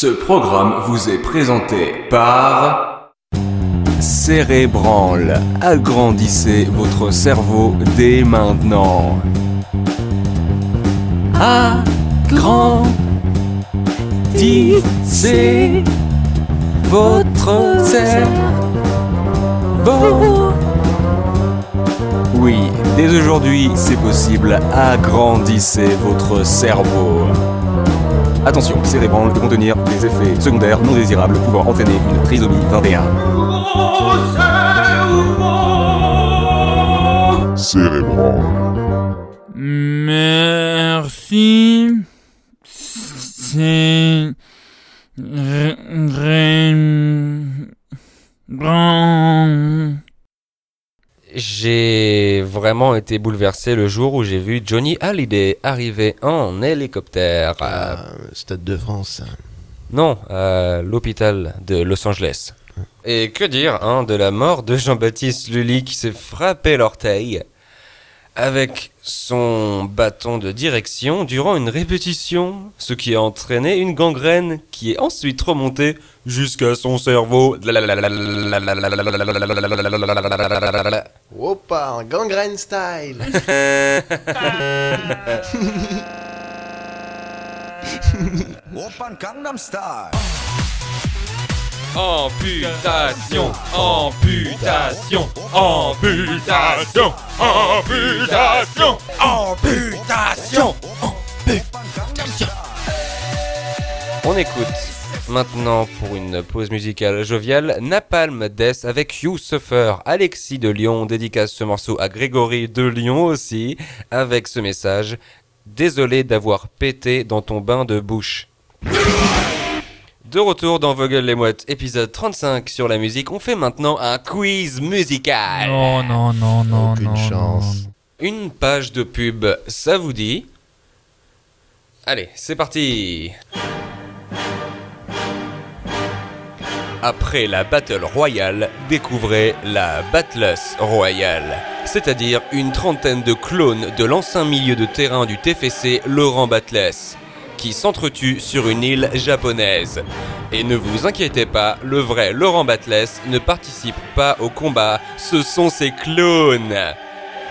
Ce programme vous est présenté par Cérébranle. Agrandissez votre cerveau dès maintenant. Agrandissez votre cerveau. Oui, dès aujourd'hui, c'est possible. Agrandissez votre cerveau. Attention, cérébranle peut contenir des effets secondaires non désirables pouvant entraîner une trisomie 21. Cérébral. Merci. C'est grand. J'ai vraiment été bouleversé le jour où j'ai vu Johnny Hallyday arriver en hélicoptère. Euh, Ah, Stade de France. non, à l'hôpital de Los Angeles. Et que dire hein, de la mort de Jean-Baptiste Lully qui s'est frappé l'orteil avec son bâton de direction durant une répétition, ce qui a entraîné une gangrène qui est ensuite remontée jusqu'à son cerveau. Opa, un gangrène style. Amputation, amputation, amputation, amputation, amputation. On écoute maintenant pour une pause musicale joviale Napalm Death avec You Suffer. Alexis de Lyon dédicace ce morceau à Grégory de Lyon aussi avec ce message Désolé d'avoir pété dans ton bain de bouche. De retour dans Vogel les Mouettes, épisode 35 sur la musique, on fait maintenant un quiz musical. Non, non, non, non, Aucune non. chance. non. Une page de pub, ça vous dit Allez, c'est parti Après la Battle Royale, découvrez la Battles Royale, c'est-à-dire une trentaine de clones de l'ancien milieu de terrain du TFC Laurent Battles, qui s'entretuent sur une île japonaise. Et ne vous inquiétez pas, le vrai Laurent Battles ne participe pas au combat, ce sont ses clones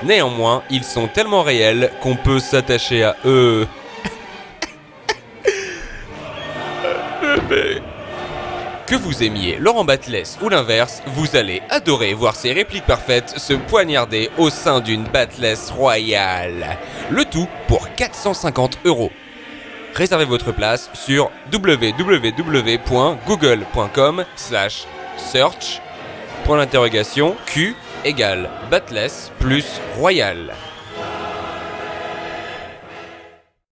Néanmoins, ils sont tellement réels qu'on peut s'attacher à eux. Que vous aimiez Laurent Batles ou l'inverse, vous allez adorer voir ces répliques parfaites se poignarder au sein d'une Battles royale. Le tout pour 450 euros. Réservez votre place sur www.google.com slash search point d'interrogation Q égale Battles plus Royal.